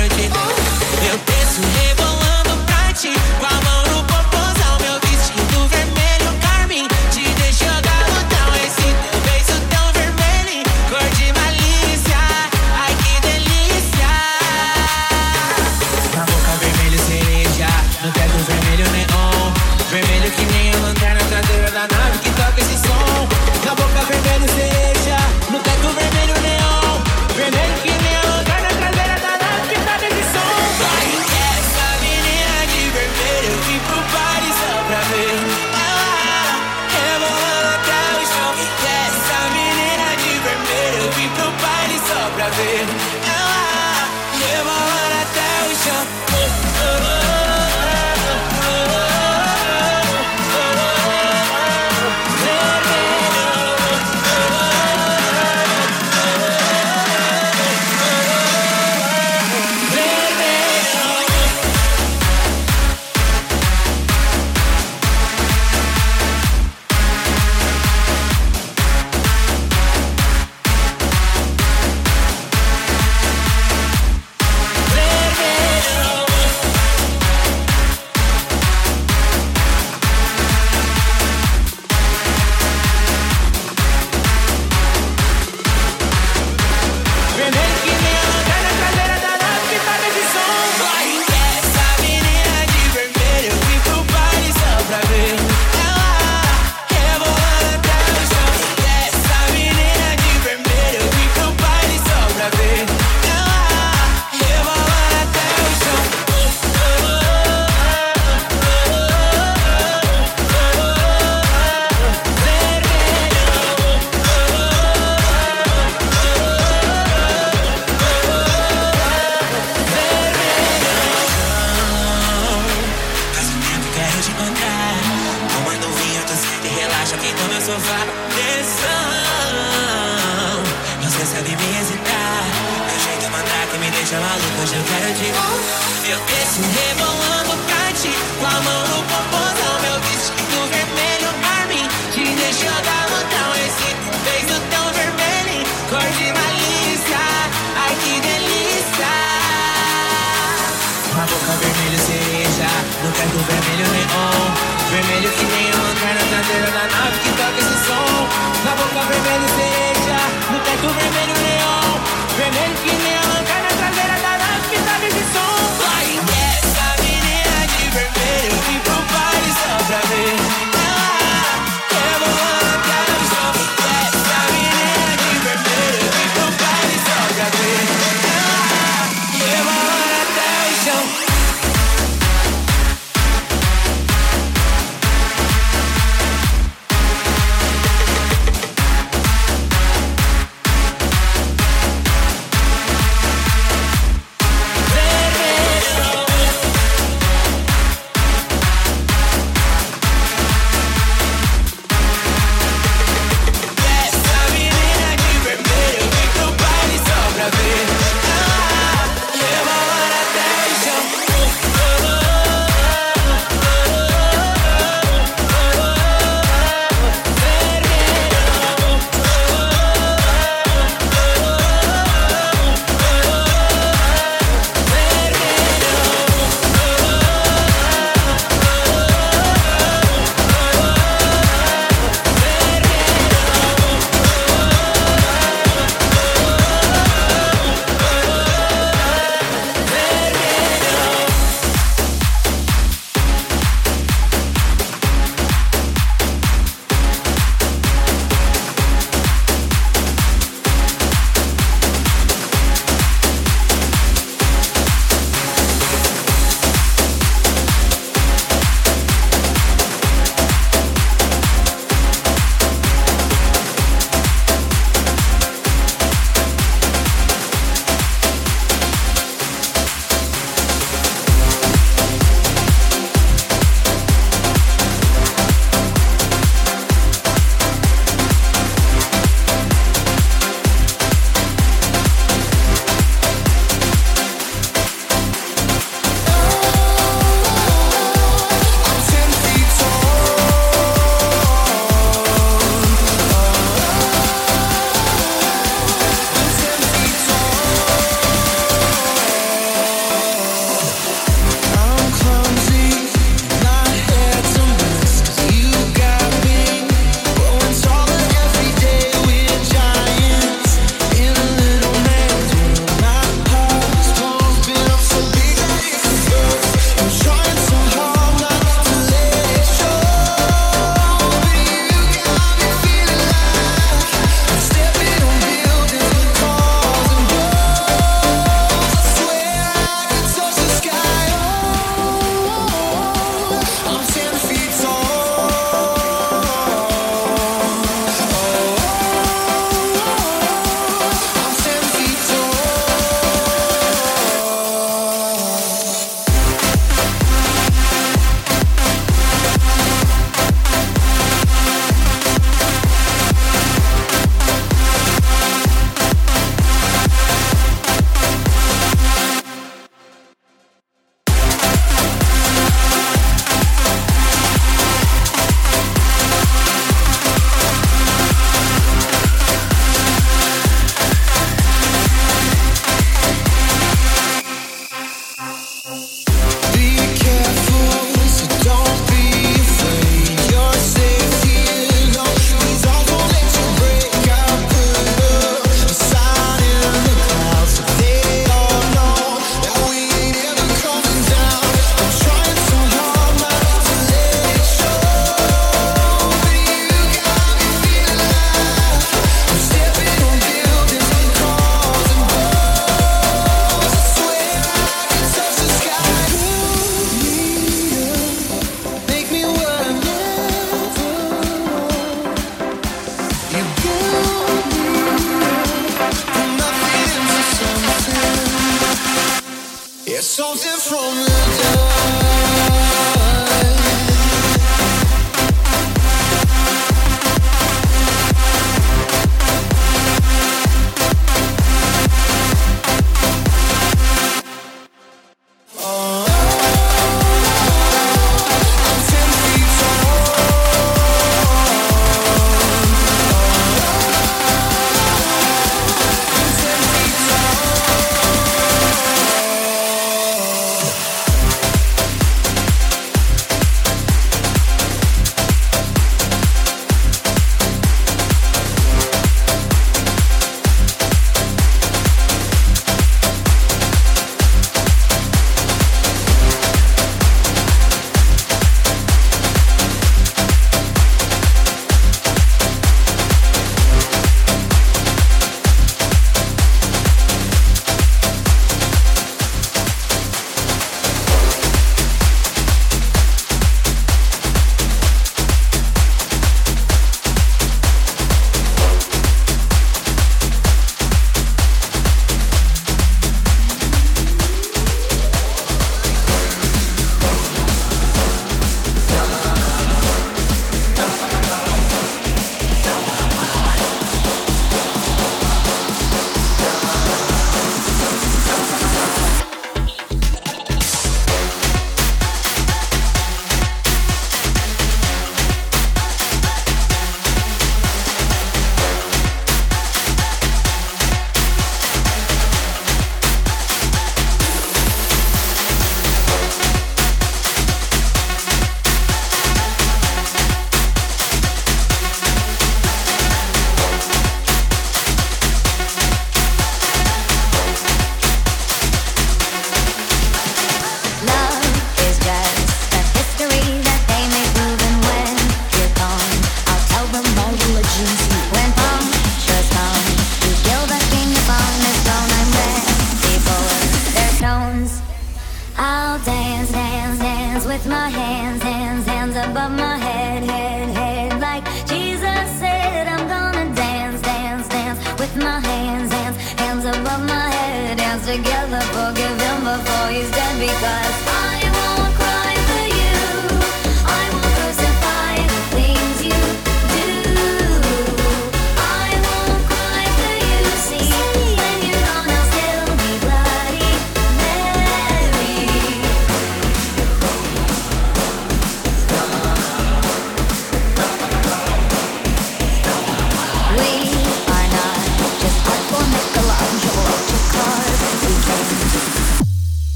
Eu desço rebolando pra ti Com a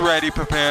ready prepared.